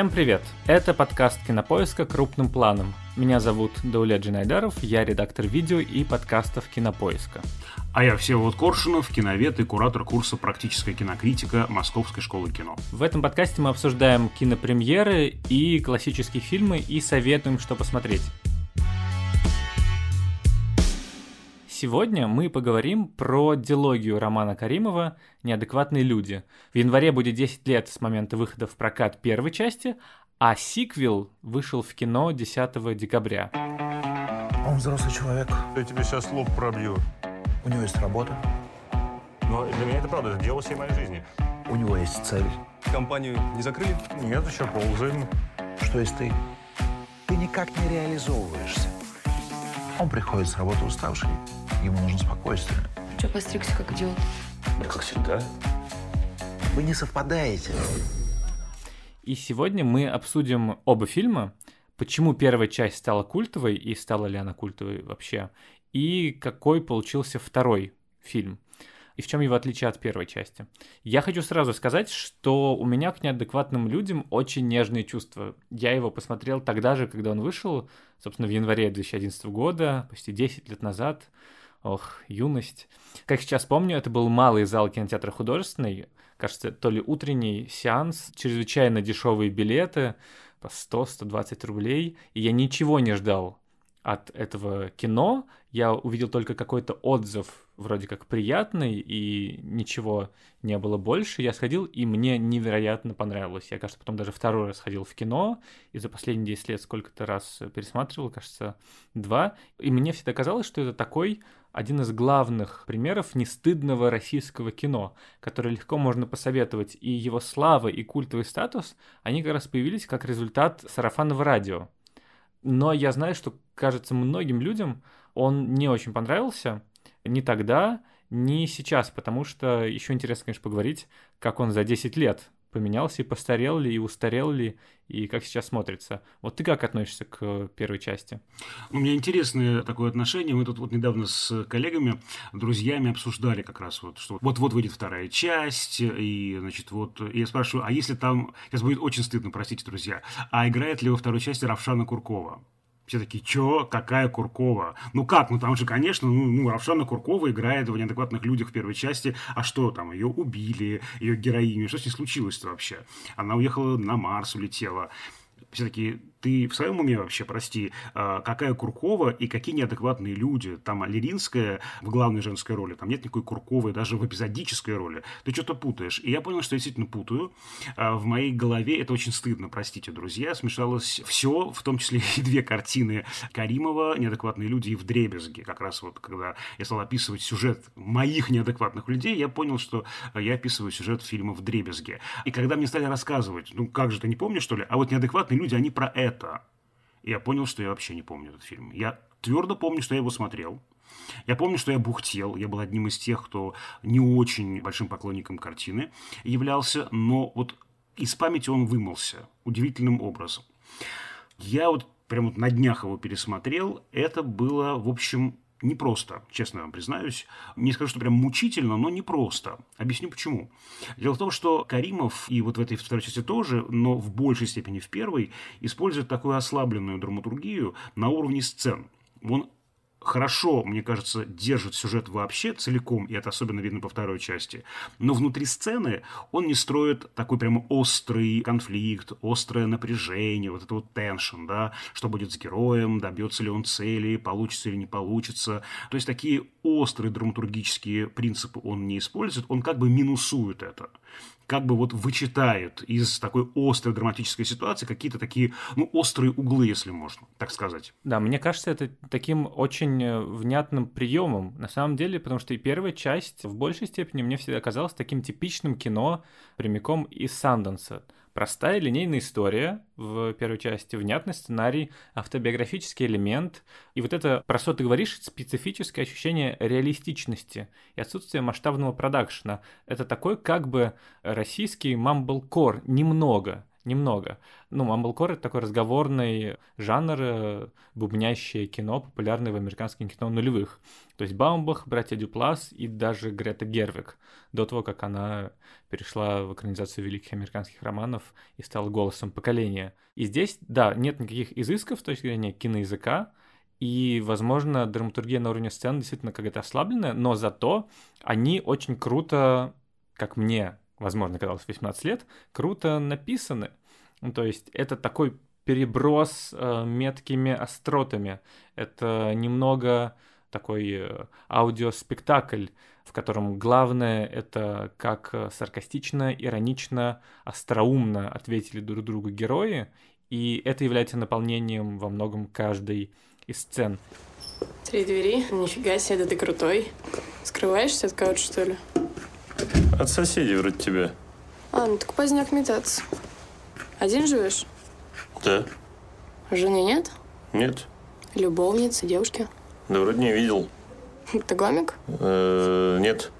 Всем привет! Это подкаст Кинопоиска крупным планом. Меня зовут Даулет Джинайдаров, я редактор видео и подкастов Кинопоиска. А я Всеволод Коршунов, киновед и куратор курса «Практическая кинокритика» Московской школы кино. В этом подкасте мы обсуждаем кинопремьеры и классические фильмы и советуем, что посмотреть. Сегодня мы поговорим про дилогию Романа Каримова «Неадекватные люди». В январе будет 10 лет с момента выхода в прокат первой части, а сиквел вышел в кино 10 декабря. Он взрослый человек, Я тебе сейчас лоб пробью. у него есть работа, Но для меня это правда, это дело всей моей жизни. у него есть цель. Компанию не закрыли? Нет, еще ползаем. Что есть ты? Ты никак не реализовываешься. Он приходит с работы уставший, ему нужно спокойствие. Че, постригся как идиот? Да как всегда. Вы не совпадаете. И сегодня мы обсудим оба фильма, почему первая часть стала культовой и стала ли она культовой вообще, и какой получился второй фильм, и в чем его отличие от первой части. Я хочу сразу сказать, что у меня к неадекватным людям очень нежные чувства. Я его посмотрел тогда же, когда он вышел, собственно, в январе 2011 года, почти 10 лет назад. Ох, юность. Как сейчас помню, это был малый зал кинотеатра художественный, кажется, то ли утренний сеанс, чрезвычайно дешевые билеты по 100-120 рублей, и я ничего не ждал от этого кино. Я увидел только какой-то отзыв, вроде как приятный, и ничего не было больше. Я сходил, и мне невероятно понравилось. Я, кажется, потом даже второй раз ходил в кино, и за последние 10 лет сколько-то раз пересматривал, кажется, два. И мне всегда казалось, что это такой один из главных примеров нестыдного российского кино, которое легко можно посоветовать. И его слава и культовый статус, они как раз появились как результат сарафанного радио. Но я знаю, что, кажется, многим людям он не очень понравился ни тогда, ни сейчас, потому что еще интересно, конечно, поговорить, как он за 10 лет поменялся и постарел ли, и устарел ли, и как сейчас смотрится. Вот ты как относишься к первой части? У меня интересное такое отношение. Мы тут вот недавно с коллегами, друзьями обсуждали как раз вот, что вот-вот выйдет вторая часть, и, значит, вот, и я спрашиваю, а если там, сейчас будет очень стыдно, простите, друзья, а играет ли во второй части Равшана Куркова? Все такие, чё, какая Куркова? Ну как, ну там же, конечно, ну, ну Равшана Куркова играет в неадекватных людях в первой части, а что там, ее убили, ее героиню, что с ней случилось-то вообще? Она уехала на Марс, улетела. Все-таки ты в своем уме вообще, прости, а, какая Куркова и какие неадекватные люди? Там Алиринская в главной женской роли, там нет никакой Курковой даже в эпизодической роли. Ты что-то путаешь. И я понял, что я действительно путаю. А, В моей голове это очень стыдно, простите, друзья. Смешалось все, в том числе и две картины Каримова «Неадекватные люди» и в дребезге. Как раз вот, когда я стал описывать сюжет моих неадекватных людей, я понял, что я описываю сюжет фильма в дребезге. И когда мне стали рассказывать, ну как же, ты не помнишь, что ли? А вот «Неадекватные люди», они про это. И я понял, что я вообще не помню этот фильм. Я твердо помню, что я его смотрел. Я помню, что я бухтел. Я был одним из тех, кто не очень большим поклонником картины являлся. Но вот из памяти он вымылся удивительным образом. Я вот прям вот на днях его пересмотрел. Это было, в общем, непросто, честно вам признаюсь. Не скажу, что прям мучительно, но непросто. Объясню почему. Дело в том, что Каримов, и вот в этой второй части тоже, но в большей степени в первой, использует такую ослабленную драматургию на уровне сцен. Он хорошо, мне кажется, держит сюжет вообще целиком, и это особенно видно по второй части. Но внутри сцены он не строит такой прямо острый конфликт, острое напряжение, вот это вот теншн, да, что будет с героем, добьется ли он цели, получится или не получится. То есть такие острые драматургические принципы он не использует, он как бы минусует это как бы вот вычитает из такой острой драматической ситуации какие-то такие, ну, острые углы, если можно так сказать. Да, мне кажется, это таким очень э, внятным приемом, на самом деле, потому что и первая часть в большей степени мне всегда казалась таким типичным кино прямиком из Санденса. Простая линейная история в первой части, внятный сценарий, автобиографический элемент. И вот это, про что ты говоришь, специфическое ощущение реалистичности и отсутствие масштабного продакшена. Это такой как бы российский мамблкор немного. Немного. Ну, мамблкор — это такой разговорный жанр, э, бубнящее кино, популярное в американском кино нулевых. То есть Баумбах, братья Дюплас и даже Грета Гервик, до того, как она перешла в экранизацию великих американских романов и стала голосом поколения. И здесь, да, нет никаких изысков с точки зрения киноязыка, и, возможно, драматургия на уровне сцены действительно какая-то ослабленная, но зато они очень круто, как мне, возможно, казалось 18 лет, круто написаны. Ну, то есть это такой переброс э, меткими остротами. Это немного такой э, аудиоспектакль, в котором главное это как э, саркастично, иронично, остроумно ответили друг другу герои, и это является наполнением во многом каждой из сцен. Три двери. Нифига себе, да ты крутой. Скрываешься от кого-то, что ли? От соседей вроде тебя. А, ну так поздняк метаться. Один живешь? Да. Жены нет? Нет. Любовницы, девушки? Да вроде не видел. Ты гомик? Э, нет.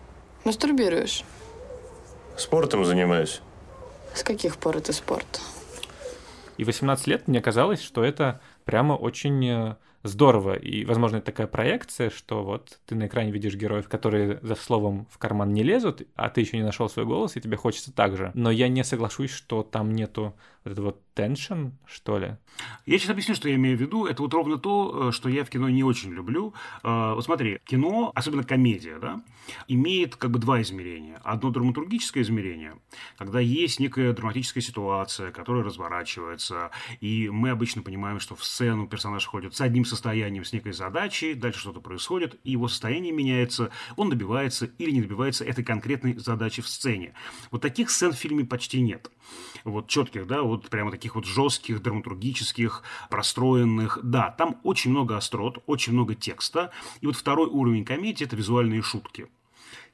Мастурбируешь? Спортом занимаюсь. С каких пор это спорт? И 18 лет мне казалось, что это прямо очень э, здорово. И, возможно, это такая проекция, что вот ты на экране видишь героев, которые за словом в карман не лезут, а ты еще не нашел свой голос, и тебе хочется так же. Но я не соглашусь, что там нету вот этого теншн, что ли. Я сейчас объясню, что я имею в виду. Это вот ровно то, э, что я в кино не очень люблю. Э, вот смотри, кино, особенно комедия, да, имеет как бы два измерения. Одно драматургическое измерение, когда есть некая драматическая ситуация, которая разворачивается, и мы обычно понимаем, что в сцену персонаж ходит с одним состоянием, с некой задачей, дальше что-то происходит, и его состояние меняется, он добивается или не добивается этой конкретной задачи в сцене. Вот таких сцен в фильме почти нет. Вот четких, да, вот прямо таких вот жестких, драматургических, простроенных. Да, там очень много острот, очень много текста. И вот второй уровень комедии – это визуальные шутки.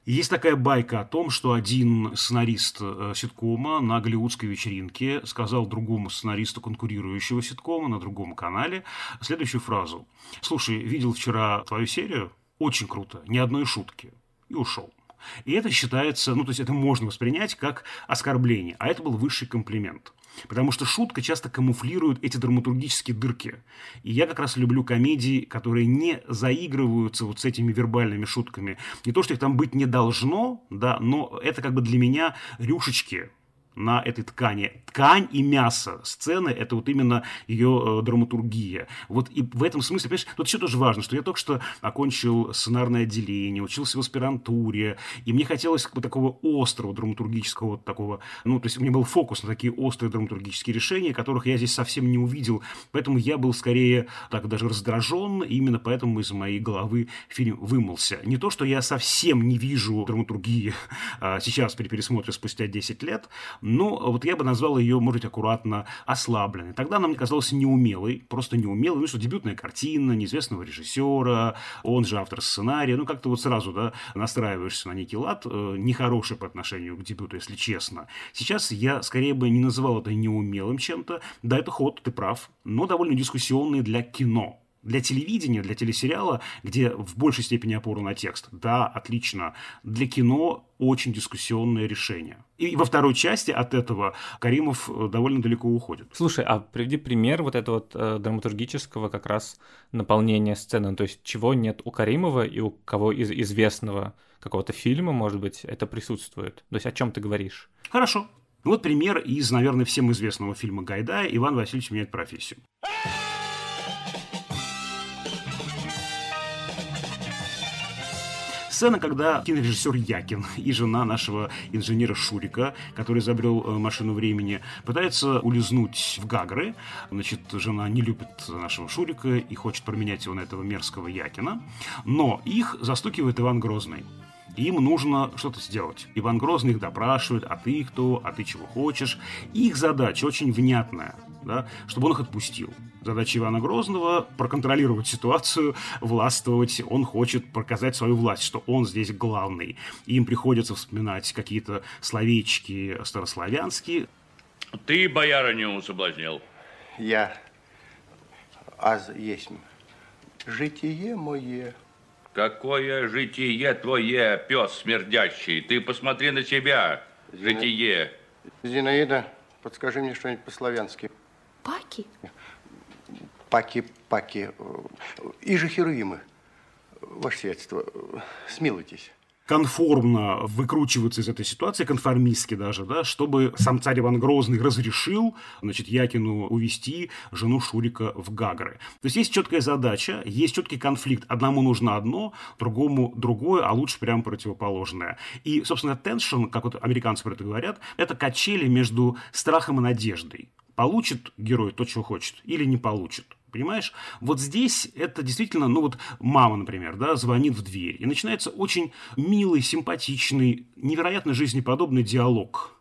Есть такая байка о том, что один сценарист э, ситкома на голливудской вечеринке сказал другому сценаристу конкурирующего ситкома на другом канале следующую фразу. «Слушай, видел вчера твою серию? Очень круто, ни одной шутки». И ушел. И это считается, ну, то есть это можно воспринять как оскорбление, а это был высший комплимент. Потому что шутка часто камуфлирует эти драматургические дырки. И я как раз люблю комедии, которые не заигрываются вот с этими вербальными шутками. Не то, что их там быть не должно, да, но это как бы для меня рюшечки, на этой ткани. Ткань и мясо сцены – это вот именно ее э, драматургия. Вот и в этом смысле, понимаешь, тут еще тоже важно, что я только что окончил сценарное отделение, учился в аспирантуре, и мне хотелось вот такого острого драматургического вот такого, ну, то есть у меня был фокус на такие острые драматургические решения, которых я здесь совсем не увидел, поэтому я был скорее так даже раздражен, именно поэтому из моей головы фильм вымылся. Не то, что я совсем не вижу драматургии а, сейчас при пересмотре спустя 10 лет, но вот я бы назвал ее, может быть, аккуратно ослабленной. Тогда она мне казалась неумелой, просто неумелой, ну что дебютная картина неизвестного режиссера, он же автор сценария, ну как-то вот сразу, да, настраиваешься на некий лад, э, нехороший по отношению к дебюту, если честно. Сейчас я скорее бы не называл это неумелым чем-то, да, это ход, ты прав, но довольно дискуссионный для кино для телевидения, для телесериала, где в большей степени опора на текст, да, отлично. Для кино очень дискуссионное решение. И во второй части от этого Каримов э, довольно далеко уходит. Слушай, а приведи пример вот этого вот э, драматургического как раз наполнения сцены, то есть чего нет у Каримова и у кого из известного какого-то фильма, может быть, это присутствует. То есть о чем ты говоришь? Хорошо. Вот пример из, наверное, всем известного фильма Гайдая «Иван Васильевич меняет профессию». Сцена, когда кинорежиссер Якин и жена нашего инженера Шурика, который изобрел э, машину времени, пытаются улизнуть в Гагры. Значит, жена не любит нашего Шурика и хочет променять его на этого мерзкого Якина. Но их застукивает Иван Грозный им нужно что-то сделать. Иван Грозный их допрашивает, а ты кто, а ты чего хочешь. Их задача очень внятная, да, чтобы он их отпустил. Задача Ивана Грозного – проконтролировать ситуацию, властвовать. Он хочет показать свою власть, что он здесь главный. Им приходится вспоминать какие-то словечки старославянские. Ты боярыню соблазнил. Я аз есть житие мое. Какое житие твое, пес смердящий? Ты посмотри на себя, житие. Зинаида Подскажи мне что-нибудь по-славянски. Паки? Паки-паки. И же Херувимы. Ваше сиятельство, смилуйтесь конформно выкручиваться из этой ситуации, конформистски даже, да, чтобы сам царь Иван Грозный разрешил, значит, Якину увести жену Шурика в Гагры. То есть есть четкая задача, есть четкий конфликт. Одному нужно одно, другому другое, а лучше прямо противоположное. И, собственно, tension, как вот американцы про это говорят, это качели между страхом и надеждой. Получит герой то, чего хочет, или не получит. Понимаешь? Вот здесь это действительно, ну вот мама, например, да, звонит в дверь, и начинается очень милый, симпатичный, невероятно жизнеподобный диалог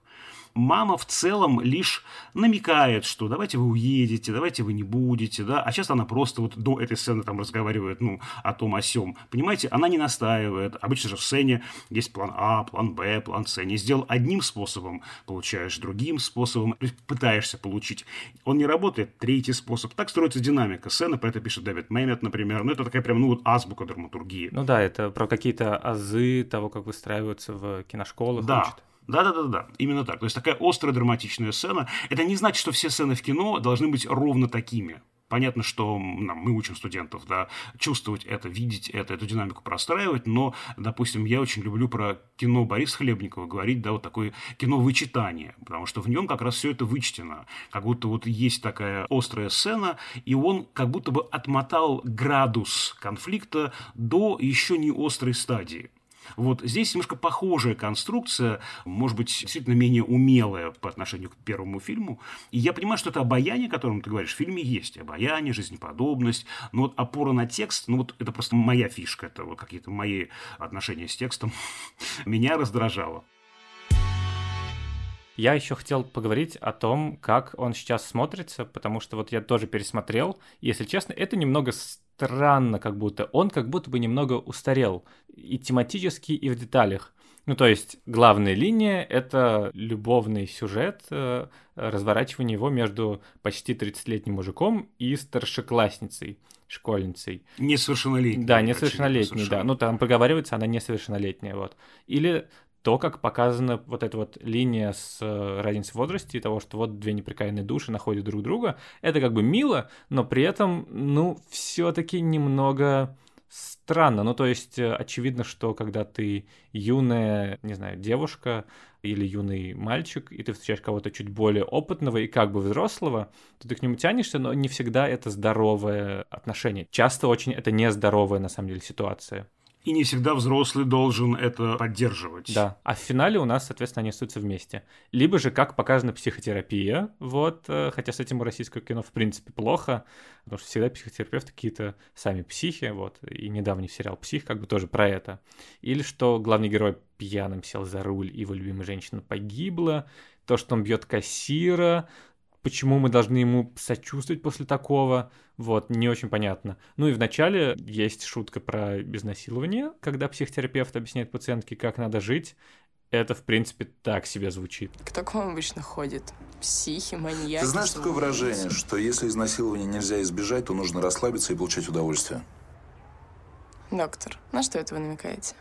мама в целом лишь намекает, что давайте вы уедете, давайте вы не будете, да, а часто она просто вот до этой сцены там разговаривает, ну, о том, о сем. Понимаете, она не настаивает. Обычно же в сцене есть план А, план Б, план С. Не сделал одним способом, получаешь другим способом, пытаешься получить. Он не работает, третий способ. Так строится динамика сцены, про это пишет Дэвид Меймет, например. Ну, это такая прям, ну, вот азбука драматургии. Ну да, это про какие-то азы того, как выстраиваются в киношколах. Да. Учат. Да-да-да-да, именно так. То есть такая острая драматичная сцена. Это не значит, что все сцены в кино должны быть ровно такими. Понятно, что нам, мы учим студентов да, чувствовать это, видеть это, эту динамику простраивать, но, допустим, я очень люблю про кино Бориса Хлебникова говорить, да, вот такое кино вычитание, потому что в нем как раз все это вычтено, как будто вот есть такая острая сцена, и он как будто бы отмотал градус конфликта до еще не острой стадии. Вот здесь немножко похожая конструкция, может быть, действительно менее умелая по отношению к первому фильму. И я понимаю, что это обаяние, о котором ты говоришь, в фильме есть. Обаяние, жизнеподобность. Но вот опора на текст, ну вот это просто моя фишка, это вот какие-то мои отношения с текстом, меня раздражало. Я еще хотел поговорить о том, как он сейчас смотрится, потому что вот я тоже пересмотрел. Если честно, это немного странно, как будто. Он как будто бы немного устарел и тематически, и в деталях. Ну, то есть, главная линия — это любовный сюжет, э, разворачивание его между почти 30-летним мужиком и старшеклассницей, школьницей. Несовершеннолетней. Да, несовершеннолетней, да. Ну, там проговаривается, она несовершеннолетняя, вот. Или то, как показана вот эта вот линия с э, разницей в возрасте и того, что вот две неприкаянные души находят друг друга, это как бы мило, но при этом, ну, все-таки немного странно. Ну, то есть, э, очевидно, что когда ты юная, не знаю, девушка или юный мальчик, и ты встречаешь кого-то чуть более опытного и как бы взрослого, то ты к нему тянешься, но не всегда это здоровое отношение. Часто очень это нездоровая, на самом деле, ситуация. И не всегда взрослый должен это поддерживать. Да. А в финале у нас, соответственно, они остаются вместе. Либо же, как показана психотерапия, вот, э, хотя с этим у российского кино в принципе плохо, потому что всегда психотерапевты какие-то сами психи, вот, и недавний сериал «Псих» как бы тоже про это. Или что главный герой пьяным сел за руль, и его любимая женщина погибла, то, что он бьет кассира, почему мы должны ему сочувствовать после такого, вот, не очень понятно. Ну и в начале есть шутка про изнасилование, когда психотерапевт объясняет пациентке, как надо жить. Это, в принципе, так себе звучит. Кто к вам обычно ходит? Психи, маньяки? Ты знаешь такое выражение, что если изнасилования нельзя избежать, то нужно расслабиться и получать удовольствие? Доктор, на что это вы намекаете?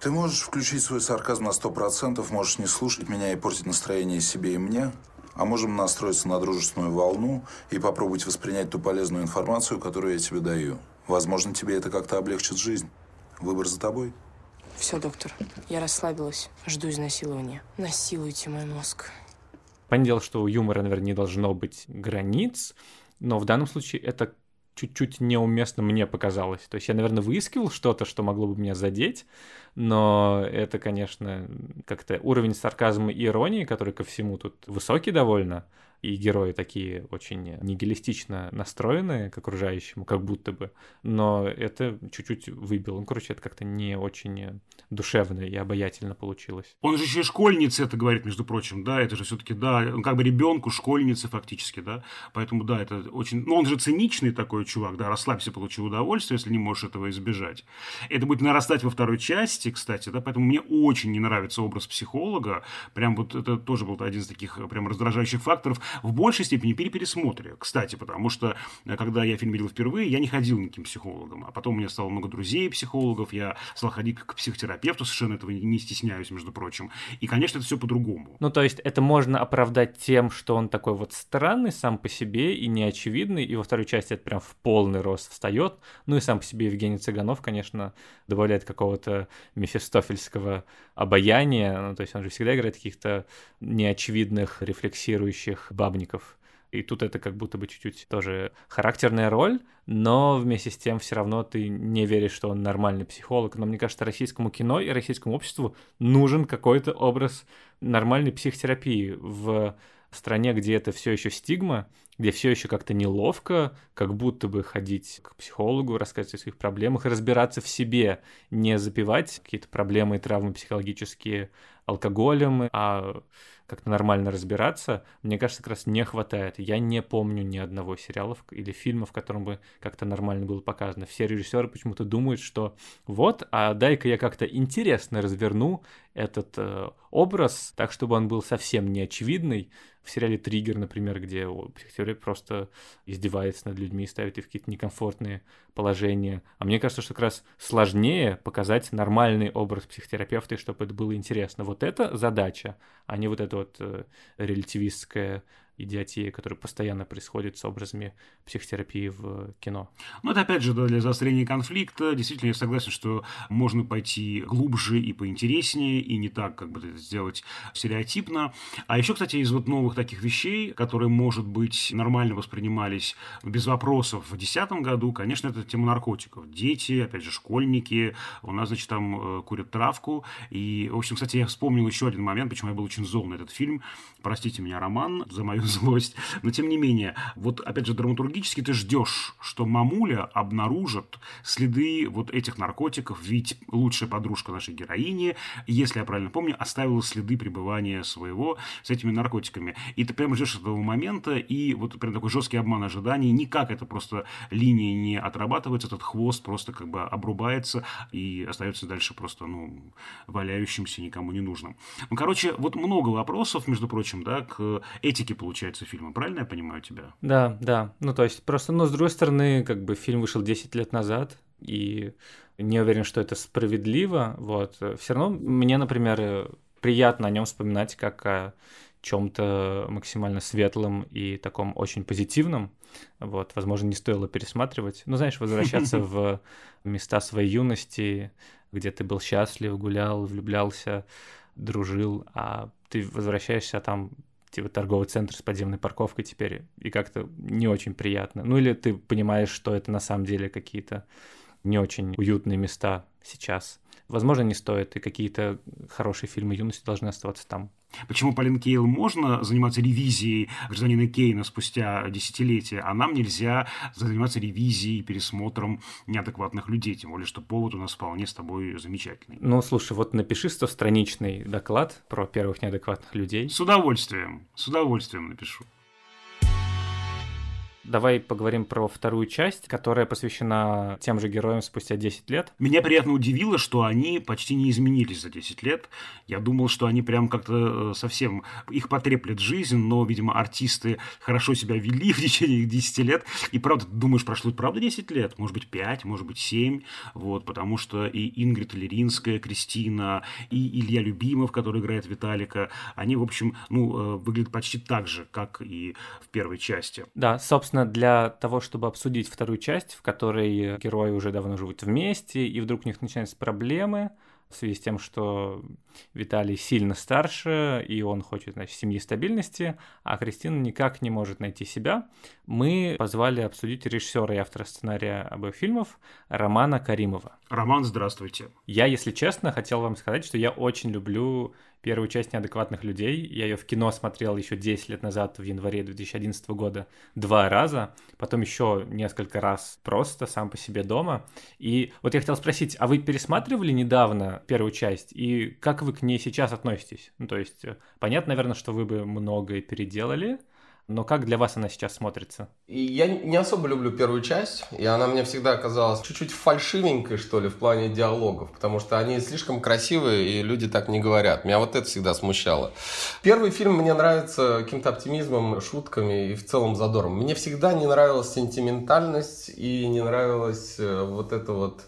Ты можешь включить свой сарказм на сто процентов, можешь не слушать меня и портить настроение себе и мне, а можем настроиться на дружественную волну и попробовать воспринять ту полезную информацию, которую я тебе даю. Возможно, тебе это как-то облегчит жизнь. Выбор за тобой. Все, доктор, я расслабилась. Жду изнасилования. Насилуйте мой мозг. Понятное дело, что у юмора, наверное, не должно быть границ, но в данном случае это чуть-чуть неуместно мне показалось. То есть я, наверное, выискивал что-то, что могло бы меня задеть, но это, конечно, как-то уровень сарказма и иронии, который ко всему тут высокий довольно, и герои такие очень нигилистично настроенные к окружающему, как будто бы, но это чуть-чуть выбил. Ну, короче, это как-то не очень душевно и обаятельно получилось. Он же еще и школьница это говорит, между прочим, да, это же все-таки, да, он как бы ребенку, школьнице фактически, да, поэтому, да, это очень, ну, он же циничный такой чувак, да, расслабься, получи удовольствие, если не можешь этого избежать. Это будет нарастать во второй части, кстати, да, поэтому мне очень не нравится образ психолога. Прям вот это тоже был один из таких прям раздражающих факторов. В большей степени при пересмотре, кстати, потому что э, когда я фильм видел впервые, я не ходил никаким психологом. А потом у меня стало много друзей психологов, я стал ходить к психотерапевту, совершенно этого не стесняюсь, между прочим. И, конечно, это все по-другому. Ну, то есть это можно оправдать тем, что он такой вот странный сам по себе и неочевидный, и во второй части это прям в полный рост встает. Ну и сам по себе Евгений Цыганов, конечно, добавляет какого-то мефистофельского обаяния. Ну, то есть он же всегда играет каких-то неочевидных, рефлексирующих бабников. И тут это как будто бы чуть-чуть тоже характерная роль, но вместе с тем все равно ты не веришь, что он нормальный психолог. Но мне кажется, российскому кино и российскому обществу нужен какой-то образ нормальной психотерапии в стране, где это все еще стигма, где все еще как-то неловко, как будто бы ходить к психологу, рассказывать о своих проблемах разбираться в себе, не запивать какие-то проблемы и травмы психологические алкоголем, а как-то нормально разбираться, мне кажется, как раз не хватает. Я не помню ни одного сериала или фильма, в котором бы как-то нормально было показано. Все режиссеры почему-то думают, что вот, а дай-ка я как-то интересно разверну этот э, образ так, чтобы он был совсем неочевидный. В сериале «Триггер», например, где психотерапевт просто издевается над людьми, ставит их в какие-то некомфортные положения. А мне кажется, что как раз сложнее показать нормальный образ психотерапевта, чтобы это было интересно. Вот это задача, а не вот эта вот э, идиотия, которая постоянно происходит с образами психотерапии в кино. Ну, это опять же да, для заострения конфликта. Действительно, я согласен, что можно пойти глубже и поинтереснее, и не так, как бы это сделать стереотипно. А еще, кстати, из вот новых таких вещей, которые, может быть, нормально воспринимались без вопросов в 2010 году, конечно, это тема наркотиков. Дети, опять же, школьники, у нас, значит, там э, курят травку. И, в общем, кстати, я вспомнил еще один момент, почему я был очень зол на этот фильм. Простите меня, Роман, за мою злость. Но, тем не менее, вот, опять же, драматургически ты ждешь, что мамуля обнаружит следы вот этих наркотиков, ведь лучшая подружка нашей героини, если я правильно помню, оставила следы пребывания своего с этими наркотиками. И ты прямо ждешь этого момента, и вот прям такой жесткий обман ожиданий, никак это просто линия не отрабатывается, этот хвост просто как бы обрубается и остается дальше просто, ну, валяющимся, никому не нужным. Ну, короче, вот много вопросов, между прочим, да, к этике, получается, фильма. Правильно я понимаю тебя? Да, да. Ну, то есть, просто, но ну, с другой стороны, как бы фильм вышел 10 лет назад, и не уверен, что это справедливо. Вот. Все равно мне, например, приятно о нем вспоминать как о чем-то максимально светлом и таком очень позитивном. Вот, возможно, не стоило пересматривать. Ну, знаешь, возвращаться в места своей юности, где ты был счастлив, гулял, влюблялся, дружил, а ты возвращаешься, а там типа торговый центр с подземной парковкой теперь, и как-то не очень приятно. Ну или ты понимаешь, что это на самом деле какие-то не очень уютные места сейчас. Возможно, не стоит, и какие-то хорошие фильмы юности должны оставаться там. Почему Полин Кейл можно заниматься ревизией гражданина Кейна спустя десятилетия, а нам нельзя заниматься ревизией, пересмотром неадекватных людей, тем более, что повод у нас вполне с тобой замечательный. Ну, слушай, вот напиши стостраничный доклад про первых неадекватных людей. С удовольствием, с удовольствием напишу. Давай поговорим про вторую часть, которая посвящена тем же героям спустя 10 лет. Меня приятно удивило, что они почти не изменились за 10 лет. Я думал, что они прям как-то э, совсем... Их потреплет жизнь, но, видимо, артисты хорошо себя вели в течение 10 лет. И правда, думаешь, прошло правда 10 лет? Может быть, 5, может быть, 7. Вот, потому что и Ингрид Леринская, Кристина, и Илья Любимов, который играет Виталика, они, в общем, ну, э, выглядят почти так же, как и в первой части. Да, собственно, собственно, для того, чтобы обсудить вторую часть, в которой герои уже давно живут вместе, и вдруг у них начинаются проблемы в связи с тем, что Виталий сильно старше, и он хочет, значит, семьи стабильности, а Кристина никак не может найти себя, мы позвали обсудить режиссера и автора сценария обоих фильмов Романа Каримова. Роман, здравствуйте. Я, если честно, хотел вам сказать, что я очень люблю первую часть «Неадекватных людей». Я ее в кино смотрел еще 10 лет назад, в январе 2011 года, два раза, потом еще несколько раз просто сам по себе дома. И вот я хотел спросить, а вы пересматривали недавно первую часть, и как вы к ней сейчас относитесь? Ну, то есть, э, понятно, наверное, что вы бы многое переделали, но как для вас она сейчас смотрится? Я не особо люблю первую часть, и она мне всегда казалась чуть-чуть фальшивенькой, что ли, в плане диалогов, потому что они слишком красивые, и люди так не говорят. Меня вот это всегда смущало. Первый фильм мне нравится каким-то оптимизмом, шутками и в целом задором. Мне всегда не нравилась сентиментальность и не нравилась э, вот эта вот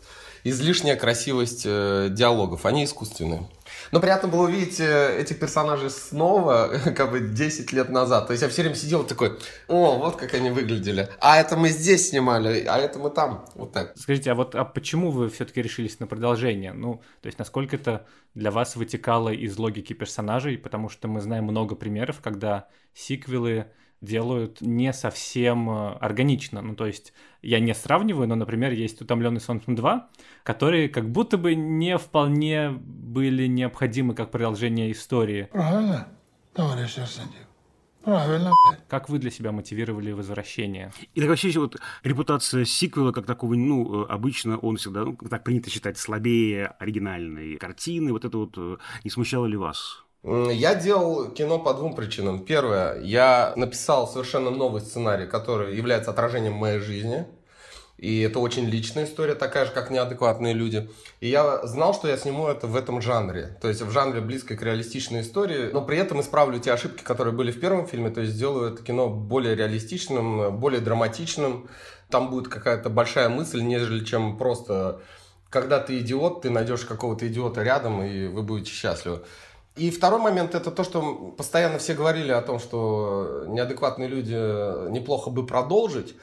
излишняя красивость э, диалогов. Они искусственные. Но приятно было увидеть э, этих персонажей снова, как бы 10 лет назад. То есть я все время сидел такой, о, вот как они выглядели. А это мы здесь снимали, а это мы там. Вот так. Скажите, а вот а почему вы все-таки решились на продолжение? Ну, то есть насколько это для вас вытекало из логики персонажей? Потому что мы знаем много примеров, когда сиквелы делают не совсем э, органично. Ну, то есть я не сравниваю, но, например, есть «Утомленный солнцем 2», которые как будто бы не вполне были необходимы как продолжение истории. Правильно, товарищ Арсентьев. Правильно, Как вы для себя мотивировали возвращение? И так вообще вот репутация сиквела как такого, ну, э, обычно он всегда, ну, так принято считать, слабее оригинальной картины. Вот это вот э, не смущало ли вас? Я делал кино по двум причинам. Первое, я написал совершенно новый сценарий, который является отражением моей жизни. И это очень личная история, такая же, как неадекватные люди. И я знал, что я сниму это в этом жанре. То есть в жанре близкой к реалистичной истории. Но при этом исправлю те ошибки, которые были в первом фильме. То есть сделаю это кино более реалистичным, более драматичным. Там будет какая-то большая мысль, нежели чем просто когда ты идиот, ты найдешь какого-то идиота рядом, и вы будете счастливы. И второй момент это то, что постоянно все говорили о том, что неадекватные люди неплохо бы продолжить.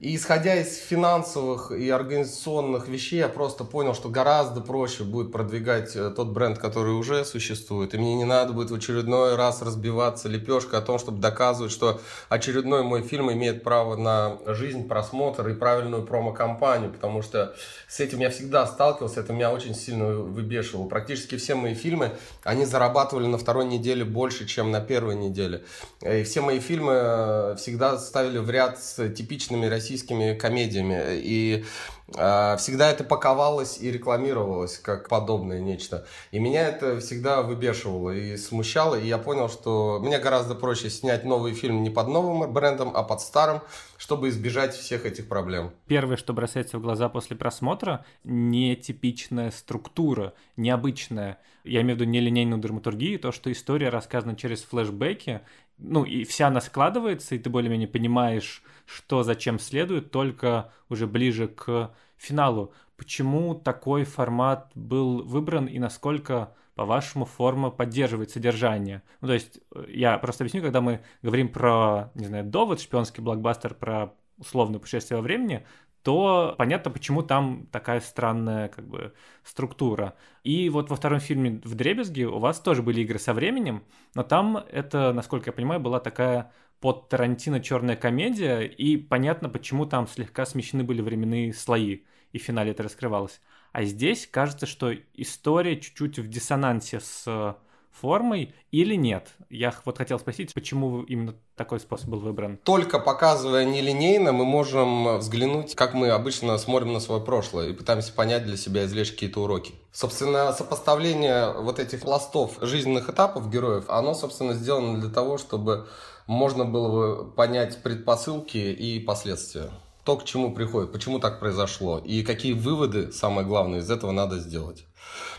И исходя из финансовых и организационных вещей, я просто понял, что гораздо проще будет продвигать э, тот бренд, который уже существует. И мне не надо будет в очередной раз разбиваться лепешкой о том, чтобы доказывать, что очередной мой фильм имеет право на жизнь, просмотр и правильную промо-компанию. Потому что с этим я всегда сталкивался, это меня очень сильно выбешивало. Практически все мои фильмы, они зарабатывали на второй неделе больше, чем на первой неделе. И все мои фильмы э, всегда ставили в ряд с типичными российскими российскими комедиями. И э, всегда это паковалось и рекламировалось как подобное нечто. И меня это всегда выбешивало и смущало. И я понял, что мне гораздо проще снять новый фильм не под новым брендом, а под старым, чтобы избежать всех этих проблем. Первое, что бросается в глаза после просмотра, нетипичная структура, необычная. Я имею в виду нелинейную драматургию, то, что история рассказана через флешбеки, ну, и вся она складывается, и ты более-менее понимаешь, что зачем следует, только уже ближе к финалу. Почему такой формат был выбран и насколько, по-вашему, форма поддерживает содержание? Ну, то есть, э, я просто объясню, когда мы говорим про, не знаю, довод, шпионский блокбастер, про условное путешествие во времени, то понятно, почему там такая странная как бы структура. И вот во втором фильме «В дребезге» у вас тоже были игры со временем, но там это, насколько я понимаю, была такая под Тарантино черная комедия, и понятно, почему там слегка смещены были временные слои, и в финале это раскрывалось. А здесь кажется, что история чуть-чуть в диссонансе с формой или нет? Я вот хотел спросить, почему именно такой способ был выбран? Только показывая нелинейно, мы можем взглянуть, как мы обычно смотрим на свое прошлое и пытаемся понять для себя, извлечь какие-то уроки. Собственно, сопоставление вот этих пластов жизненных этапов героев, оно, собственно, сделано для того, чтобы можно было бы понять предпосылки и последствия. То, к чему приходит, почему так произошло, и какие выводы, самое главное, из этого надо сделать.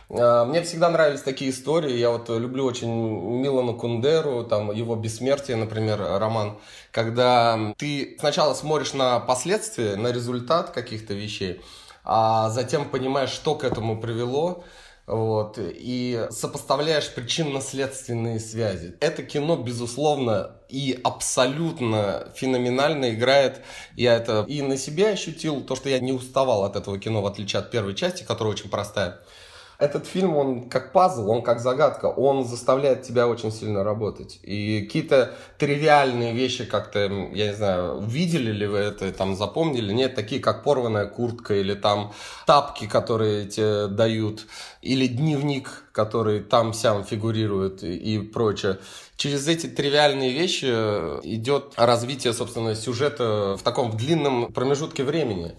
А, мне всегда нравились такие истории. Я вот люблю очень Милану Кундеру, там его «Бессмертие», например, роман, когда ты сначала смотришь на последствия, на результат каких-то вещей, а затем понимаешь, что к этому привело, вот, и сопоставляешь причинно-следственные связи. Это кино, безусловно, и абсолютно феноменально играет. Я это и на себе ощутил, то, что я не уставал от этого кино, в отличие от первой части, которая очень простая. Этот фильм, он как пазл, он как загадка, он заставляет тебя очень сильно работать. И какие-то тривиальные вещи как-то, я не знаю, видели ли вы это, там запомнили? Нет, такие как порванная куртка или там тапки, которые тебе дают, или дневник, который там-сям фигурирует и прочее через эти тривиальные вещи идет развитие, собственно, сюжета в таком длинном промежутке времени.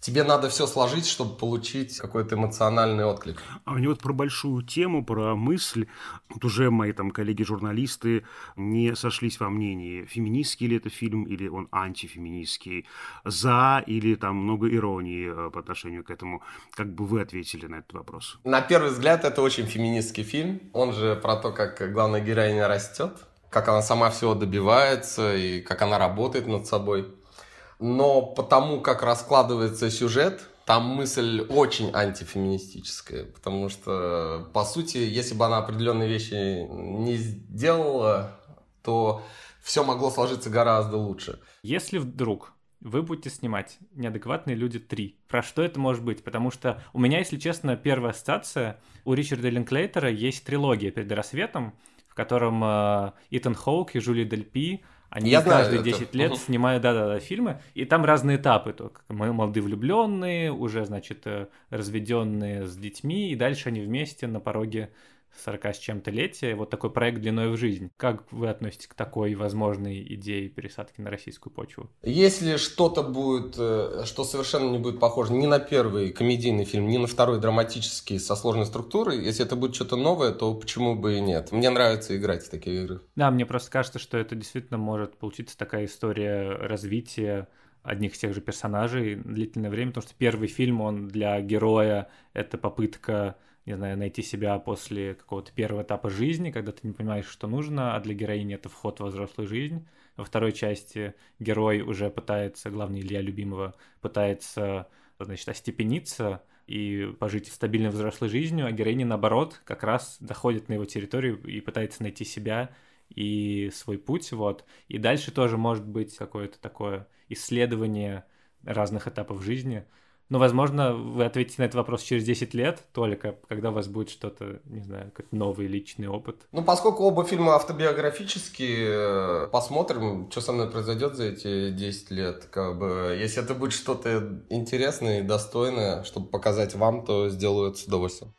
Тебе надо все сложить, чтобы получить какой-то эмоциональный отклик. А мне вот про большую тему, про мысль, вот уже мои там коллеги-журналисты не сошлись во мнении, феминистский ли это фильм или он антифеминистский, за или там много иронии э, по отношению к этому. Как бы вы ответили на этот вопрос? На первый взгляд это очень феминистский фильм. Он же про то, как главная героиня растет, как она сама всего добивается и как она работает над собой но потому как раскладывается сюжет, там мысль очень антифеминистическая, потому что, по сути, если бы она определенные вещи не сделала, то все могло сложиться гораздо лучше. Если вдруг вы будете снимать «Неадекватные люди 3». Про что это может быть? Потому что у меня, если честно, первая ассоциация, у Ричарда Линклейтера есть трилогия «Перед рассветом», в котором э, Итан Хоук и Жюли Дельпи они я каждые знаю, 10 это. лет снимают, да-да-да, фильмы, и там разные этапы. То, мы молодые влюбленные, уже, значит, э, разведенные с детьми, и дальше они вместе на пороге 40 с чем-то летия, вот такой проект длиной в жизнь. Как вы относитесь к такой возможной идее пересадки на российскую почву? Если что-то будет, э, что совершенно не будет похоже ни на первый комедийный фильм, ни на второй драматический со сложной структурой, если это будет что-то новое, то почему бы и нет? Мне нравится играть в такие игры. Да, мне просто кажется, что это действительно может получиться такая история развития одних и тех же персонажей длительное время, потому что первый фильм, он для героя — это попытка не знаю, найти себя после какого-то первого этапа жизни, когда ты не понимаешь, что нужно, а для героини это вход во взрослую жизнь. Во второй части герой уже пытается, главный Илья Любимого, пытается, значит, остепениться и пожить стабильной взрослой жизнью, а героиня, наоборот, как раз доходит на его территорию и пытается найти себя и свой путь, вот. И дальше тоже может быть какое-то такое исследование разных этапов жизни – ну, возможно, вы ответите на этот вопрос через 10 лет только, когда у вас будет что-то, не знаю, как новый личный опыт. Ну, поскольку оба фильма автобиографические, посмотрим, что со мной произойдет за эти 10 лет. Как бы, если это будет что-то интересное и достойное, чтобы показать вам, то сделаю это с удовольствием.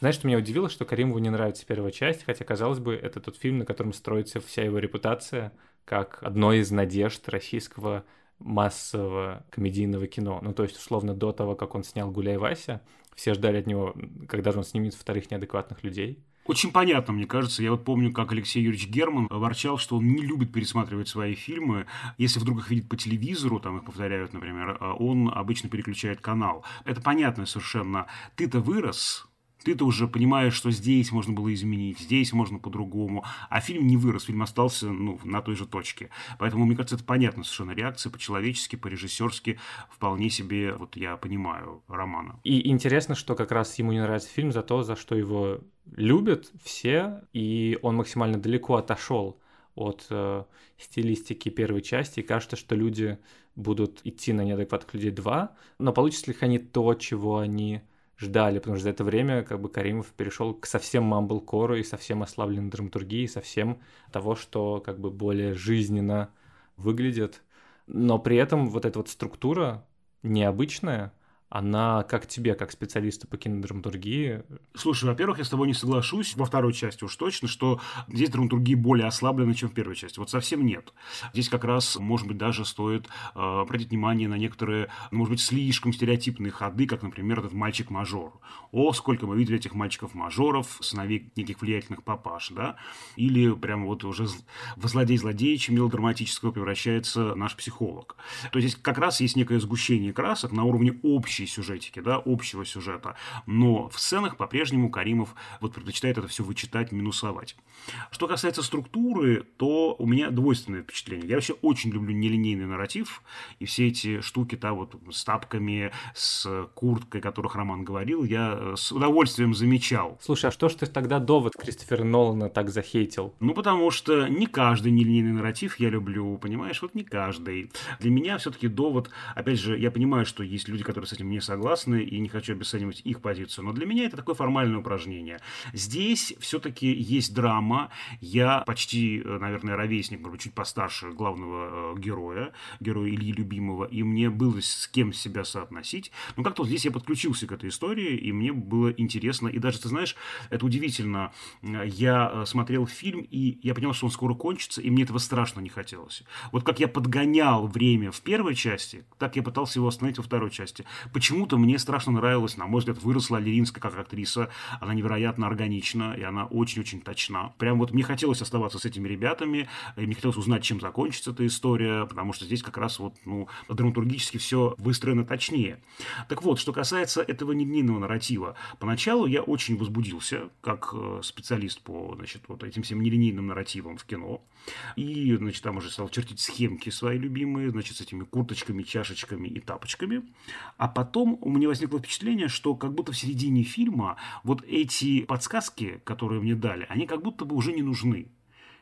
Знаешь, что меня удивило, что Каримову не нравится первая часть, хотя, казалось бы, это тот фильм, на котором строится вся его репутация, как одной из надежд российского массового комедийного кино. Ну, то есть, условно, до того, как он снял «Гуляй, Вася», все ждали от него, когда же он снимет вторых неадекватных людей. Очень понятно, мне кажется. Я вот помню, как Алексей Юрьевич Герман ворчал, что он не любит пересматривать свои фильмы. Если вдруг их видит по телевизору, там их повторяют, например, а он обычно переключает канал. Это понятно совершенно. Ты-то вырос, ты-то уже понимаешь, что здесь можно было изменить, здесь можно по-другому. А фильм не вырос, фильм остался ну, на той же точке. Поэтому, мне кажется, это понятно совершенно реакция по-человечески, по-режиссерски, вполне себе, вот я понимаю, романа. И интересно, что как раз ему не нравится фильм за то, за что его любят все, и он максимально далеко отошел от э, стилистики первой части, и кажется, что люди будут идти на неадекватных людей 2, но получится ли они то, чего они ждали, потому что за это время как бы Каримов перешел к совсем мамблкору и совсем ослабленной драматургии, совсем того, что как бы более жизненно выглядит. Но при этом вот эта вот структура необычная, она как тебе, как специалисту по кинодраматургии? Слушай, во-первых, я с тобой не соглашусь, во второй части уж точно, что здесь драматургия более ослаблена, чем в первой части. Вот совсем нет. Здесь как раз, может быть, даже стоит э, обратить внимание на некоторые, ну, может быть, слишком стереотипные ходы, как, например, этот мальчик-мажор. О, сколько мы видели этих мальчиков-мажоров, сыновей неких влиятельных папаш, да? Или прямо вот уже в злодей-злодеича мелодраматического превращается наш психолог. То есть здесь как раз есть некое сгущение красок на уровне общей общей сюжетики, да, общего сюжета. Но в сценах по-прежнему Каримов вот предпочитает это все вычитать, минусовать. Что касается структуры, то у меня двойственное впечатление. Я вообще очень люблю нелинейный нарратив, и все эти штуки, да, вот с тапками, с курткой, о которых Роман говорил, я э, с удовольствием замечал. Слушай, а что ж ты тогда довод Кристофера Нолана так захейтил? Ну, потому что не каждый нелинейный нарратив я люблю, понимаешь, вот не каждый. Для меня все-таки довод, опять же, я понимаю, что есть люди, которые с этим не согласны и не хочу обесценивать их позицию, но для меня это такое формальное упражнение. Здесь все-таки есть драма. Я почти, э, наверное, ровесник, может чуть постарше главного э, героя, героя Ильи Любимого, и мне было с кем себя соотносить. Но как-то вот здесь я подключился к этой истории, и мне было интересно. И даже, ты знаешь, это удивительно. Я э, смотрел фильм, и я понял, что он скоро кончится, и мне этого страшно не хотелось. Вот как я подгонял время в первой части, так я пытался его остановить во второй части. Почему-то мне страшно нравилось, на мой взгляд, выросла Алиринская как актриса. Она невероятно органична, и она очень-очень точна. Прям вот мне хотелось оставаться с этими ребятами, и мне хотелось узнать, чем закончится эта история, потому что здесь как раз вот, ну, драматургически все выстроено точнее. Так вот, что касается этого нелинейного нарратива. Поначалу я очень возбудился, как э, специалист по, значит, вот этим всем нелинейным нарративам в кино. И, значит, там уже стал чертить схемки свои любимые, значит, с этими курточками, чашечками и тапочками. А потом у меня возникло впечатление, что как будто в середине фильма вот эти подсказки, которые мне дали, они как будто бы уже не нужны.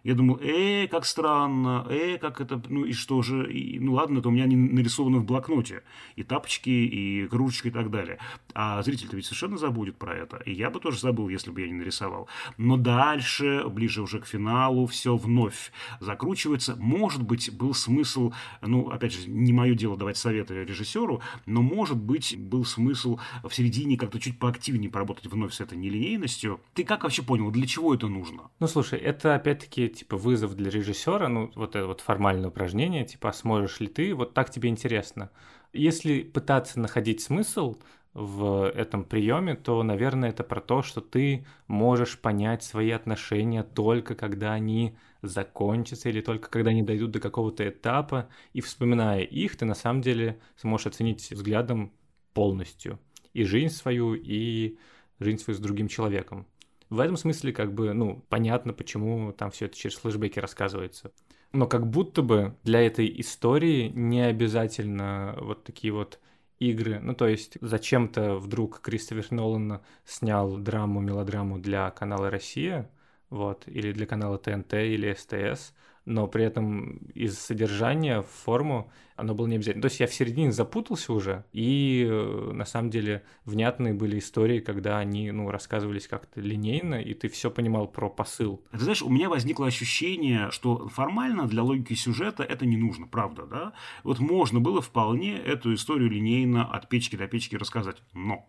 Я думал, э, как странно, э, как это, ну и что же, и, ну ладно, это у меня не нарисовано в блокноте, и тапочки, и кружечка и так далее. А зритель-то ведь совершенно забудет про это, и я бы тоже забыл, если бы я не нарисовал. Но дальше, ближе уже к финалу, все вновь закручивается. Может быть, был смысл, ну, опять же, не мое дело давать советы режиссеру, но, может быть, был смысл в середине как-то чуть поактивнее поработать вновь с этой нелинейностью. Ты как вообще понял, для чего это нужно? Ну, слушай, это опять-таки типа вызов для режиссера, ну вот это вот формальное упражнение, типа а сможешь ли ты, вот так тебе интересно. Если пытаться находить смысл в этом приеме, то, наверное, это про то, что ты можешь понять свои отношения только когда они закончатся или только когда они дойдут до какого-то этапа, и вспоминая их, ты на самом деле сможешь оценить взглядом полностью и жизнь свою, и жизнь свою с другим человеком. В этом смысле, как бы, ну, понятно, почему там все это через флешбеки рассказывается. Но как будто бы для этой истории не обязательно вот такие вот игры. Ну, то есть, зачем-то вдруг Кристофер Нолан снял драму, мелодраму для канала «Россия», вот, или для канала ТНТ или СТС, но при этом из содержания в форму оно было не обязательно. То есть я в середине запутался уже, и э, на самом деле внятные были истории, когда они ну, рассказывались как-то линейно, и ты все понимал про посыл. Ты знаешь, у меня возникло ощущение, что формально для логики сюжета это не нужно, правда, да? Вот можно было вполне эту историю линейно от печки до печки рассказать, но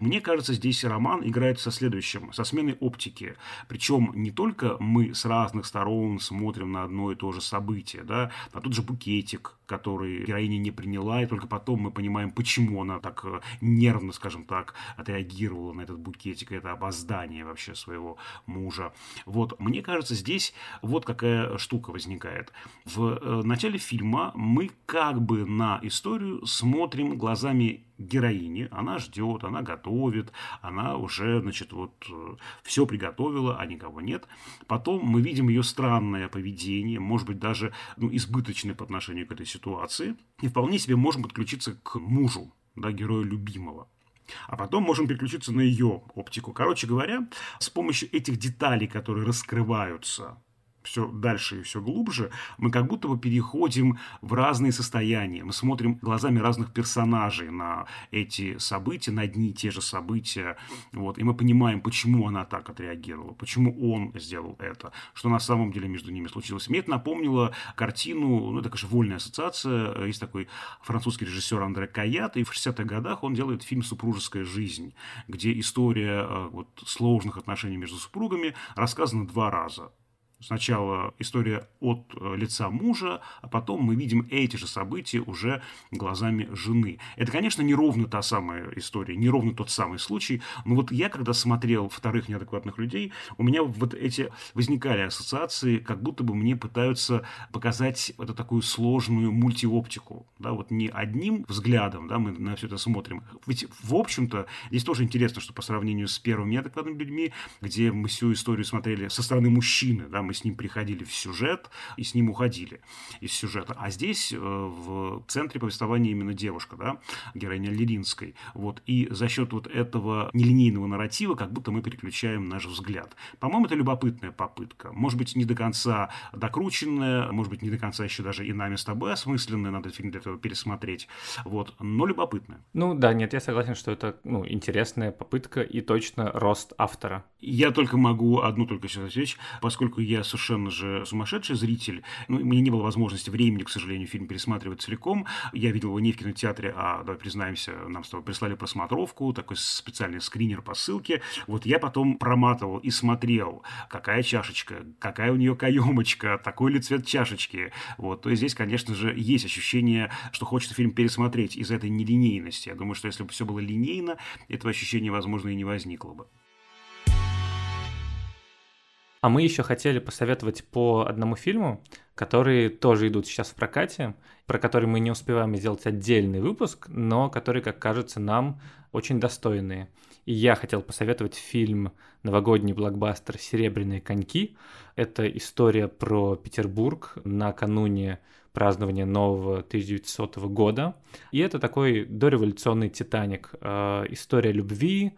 мне кажется, здесь роман играет со следующим, со сменой оптики. Причем не только мы с разных сторон смотрим на одно и то же событие, да, на тот же букетик, который героиня не приняла, и только потом мы понимаем, почему она так э, нервно, скажем так, отреагировала на этот букетик, это опоздание вообще своего мужа. Вот, мне кажется, здесь вот какая штука возникает. В э, начале фильма мы как бы на историю смотрим глазами героини, она ждет, она готовит, она уже, значит, вот э, все приготовила, а никого нет. Потом мы видим ее странное поведение, может быть, даже ну, избыточное по отношению к этой ситуации, и вполне себе можем подключиться к мужу, да, герою любимого. А потом можем переключиться на ее оптику. Короче говоря, с помощью этих деталей, которые раскрываются все дальше и все глубже, мы как будто бы переходим в разные состояния. Мы смотрим глазами разных персонажей на эти события, на одни и те же события. Вот, и мы понимаем, почему она так отреагировала, почему он сделал это, что на самом деле между ними случилось. Мне это напомнило картину, ну, это, конечно, вольная ассоциация. Есть такой французский режиссер Андре Каят, и в 60-х годах он делает фильм «Супружеская жизнь», где история э, вот, сложных отношений между супругами рассказана два раза Сначала история от э, лица мужа, а потом мы видим эти же события уже глазами жены. Это, конечно, не ровно та самая история, не ровно тот самый случай, но вот я, когда смотрел «Вторых неадекватных людей», у меня вот эти возникали ассоциации, как будто бы мне пытаются показать эту такую сложную мультиоптику. Да, вот не одним взглядом да, мы на все это смотрим. Ведь, в общем-то, здесь тоже интересно, что по сравнению с первыми неадекватными людьми, где мы всю историю смотрели со стороны мужчины, да, мы с ним приходили в сюжет и с ним уходили из сюжета. А здесь э, в центре повествования именно девушка, да, героиня Леринской. Вот. И за счет вот этого нелинейного нарратива как будто мы переключаем наш взгляд. По-моему, это любопытная попытка. Может быть, не до конца докрученная, может быть, не до конца еще даже и нами с тобой осмысленная, надо фильм для этого пересмотреть. Вот. Но любопытная. Ну да, нет, я согласен, что это ну, интересная попытка и точно рост автора. Я только могу одну только сейчас вещь, поскольку я совершенно же сумасшедший зритель, ну, меня не было возможности времени, к сожалению, фильм пересматривать целиком. Я видел его не в кинотеатре, а, давай признаемся, нам с тобой прислали просмотровку, такой специальный скринер по ссылке. Вот я потом проматывал и смотрел, какая чашечка, какая у нее каемочка, такой ли цвет чашечки. Вот, то есть здесь, конечно же, есть ощущение, что хочется фильм пересмотреть из-за этой нелинейности. Я думаю, что если бы все было линейно, этого ощущения, возможно, и не возникло бы. А мы еще хотели посоветовать по одному фильму, которые тоже идут сейчас в прокате, про который мы не успеваем сделать отдельный выпуск, но которые, как кажется, нам очень достойные. И я хотел посоветовать фильм новогодний блокбастер «Серебряные коньки». Это история про Петербург накануне празднования нового 1900 года. И это такой дореволюционный «Титаник». Э, история любви,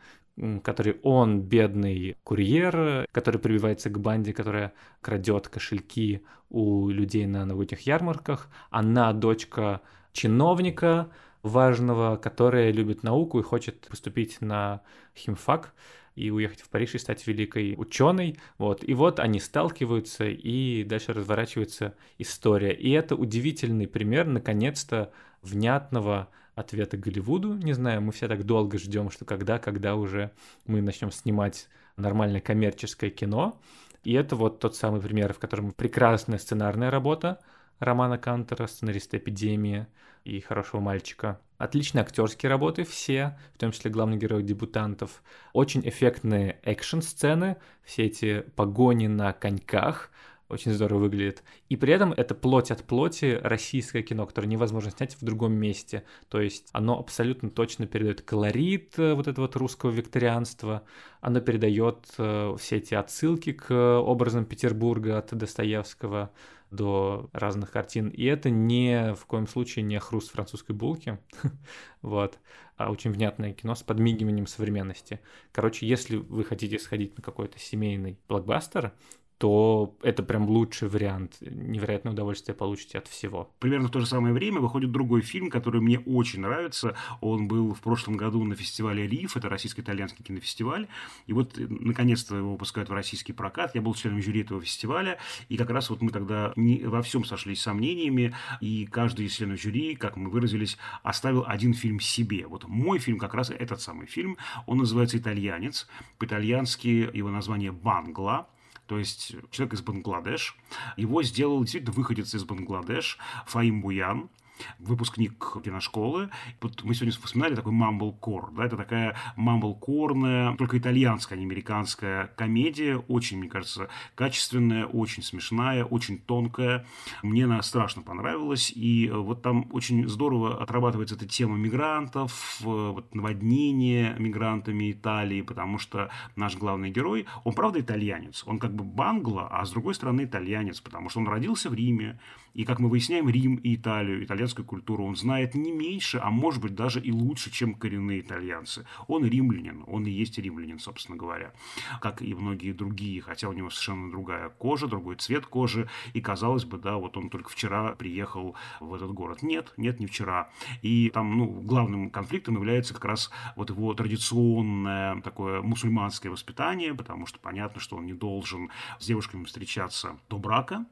который он бедный курьер, который прибивается к банде, которая крадет кошельки у людей на новогодних ярмарках. Она дочка чиновника важного, которая любит науку и хочет поступить на химфак и уехать в Париж и стать великой ученой. Вот. И вот они сталкиваются, и дальше разворачивается история. И это удивительный пример, наконец-то, внятного ответа Голливуду. Не знаю, мы все так долго ждем, что когда, когда уже мы начнем снимать нормальное коммерческое кино. И это вот тот самый пример, в котором прекрасная сценарная работа Романа Кантера, сценариста «Эпидемии» и «Хорошего мальчика». Отличные актерские работы все, в том числе главный герой дебютантов. Очень эффектные экшн-сцены, все эти погони на коньках — очень здорово выглядит. И при этом это плоть от плоти российское кино, которое невозможно снять в другом месте. То есть оно абсолютно точно передает колорит э, вот этого вот русского викторианства, оно передает э, все эти отсылки к образам Петербурга от Достоевского до разных картин. И это не в коем случае не хруст французской булки, вот, а очень внятное кино с подмигиванием современности. Короче, если вы хотите сходить на какой-то семейный блокбастер, то это прям лучший вариант. Невероятное удовольствие получите от всего. Примерно в то же самое время выходит другой фильм, который мне очень нравится. Он был в прошлом году на фестивале «Риф», это российско-итальянский кинофестиваль. И вот, э, наконец-то, его выпускают в российский прокат. Я был членом жюри этого фестиваля, и как раз вот мы тогда не во всем сошлись сомнениями, и каждый из членов жюри, как мы выразились, оставил один фильм себе. Вот мой фильм как раз этот самый фильм. Он называется «Итальянец». По-итальянски его название «Бангла» то есть человек из Бангладеш. Его сделал действительно выходец из Бангладеш Фаим Буян выпускник киношколы. Вот мы сегодня вспоминали такой мамблкор, да, это такая мамблкорная, только итальянская, а не американская комедия, очень, мне кажется, качественная, очень смешная, очень тонкая. Мне она страшно понравилась, и вот там очень здорово отрабатывается эта тема мигрантов, вот наводнение мигрантами Италии, потому что наш главный герой, он правда итальянец, он как бы бангло, а с другой стороны итальянец, потому что он родился в Риме, и, как мы выясняем, Рим и Италию, итальянскую культуру он знает не меньше, а может быть даже и лучше, чем коренные итальянцы. Он римлянин, он и есть римлянин, собственно говоря, как и многие другие, хотя у него совершенно другая кожа, другой цвет кожи, и казалось бы, да, вот он только вчера приехал в этот город. Нет, нет, не вчера. И там, ну, главным конфликтом является как раз вот его традиционное такое мусульманское воспитание, потому что понятно, что он не должен с девушками встречаться до брака,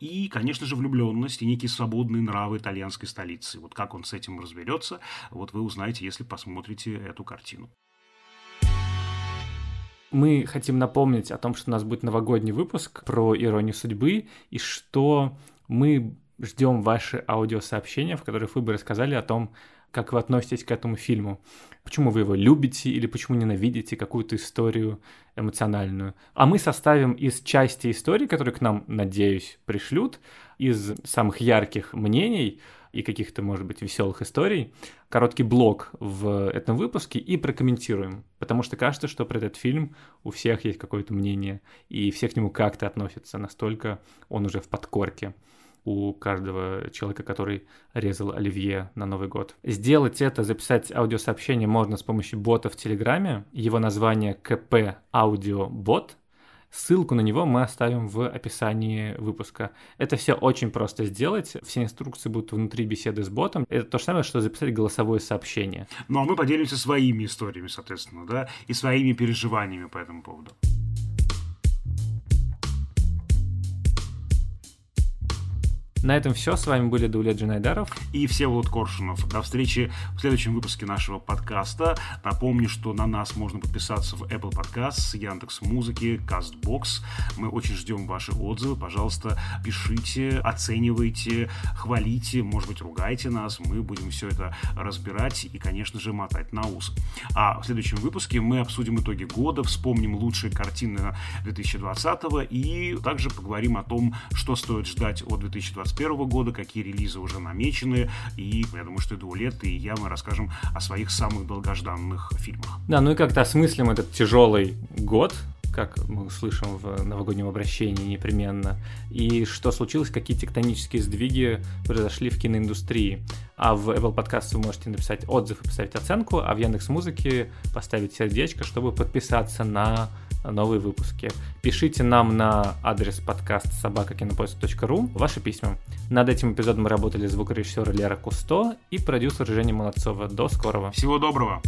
и, конечно же, влюбленность и некие свободные нравы итальянской столицы. Вот как он с этим разберется, вот вы узнаете, если посмотрите эту картину. Мы хотим напомнить о том, что у нас будет новогодний выпуск про иронию судьбы, и что мы ждем ваши аудиосообщения, в которых вы бы рассказали о том, как вы относитесь к этому фильму. Почему вы его любите или почему ненавидите какую-то историю эмоциональную. А мы составим из части истории, которые к нам, надеюсь, пришлют, из самых ярких мнений, и каких-то, может быть, веселых историй, короткий блок в этом выпуске и прокомментируем. Потому что кажется, что про этот фильм у всех есть какое-то мнение, и все к нему как-то относятся, настолько он уже в подкорке у каждого человека, который резал оливье на Новый год. Сделать это, записать аудиосообщение можно с помощью бота в Телеграме. Его название КП Аудиобот. Ссылку на него мы оставим в описании выпуска. Это все очень просто сделать. Все инструкции будут внутри беседы с ботом. Это то же самое, что записать голосовое сообщение. Ну а мы поделимся своими историями, соответственно, да, и своими переживаниями по этому поводу. На этом все. С вами были Дуля Джинайдаров и Всеволод Коршунов. До встречи в следующем выпуске нашего подкаста. Напомню, что на нас можно подписаться в Apple Podcasts, Яндекс Музыки, Castbox. Мы очень ждем ваши отзывы. Пожалуйста, пишите, оценивайте, хвалите, может быть, ругайте нас. Мы будем все это разбирать и, конечно же, мотать на ус. А в следующем выпуске мы обсудим итоги года, вспомним лучшие картины 2020 и также поговорим о том, что стоит ждать от 2020 2021 года, какие релизы уже намечены, и я думаю, что и Дуэлет, и я мы расскажем о своих самых долгожданных фильмах. Да, ну и как-то осмыслим этот тяжелый год, как мы слышим в новогоднем обращении непременно, и что случилось, какие тектонические сдвиги произошли в киноиндустрии. А в Apple Podcast вы можете написать отзыв и поставить оценку, а в Яндекс Музыке поставить сердечко, чтобы подписаться на новые выпуски. Пишите нам на адрес подкаст собакакинопоиск.ру ваши письма. Над этим эпизодом работали звукорежиссер Лера Кусто и продюсер Женя Молодцова. До скорого. Всего доброго.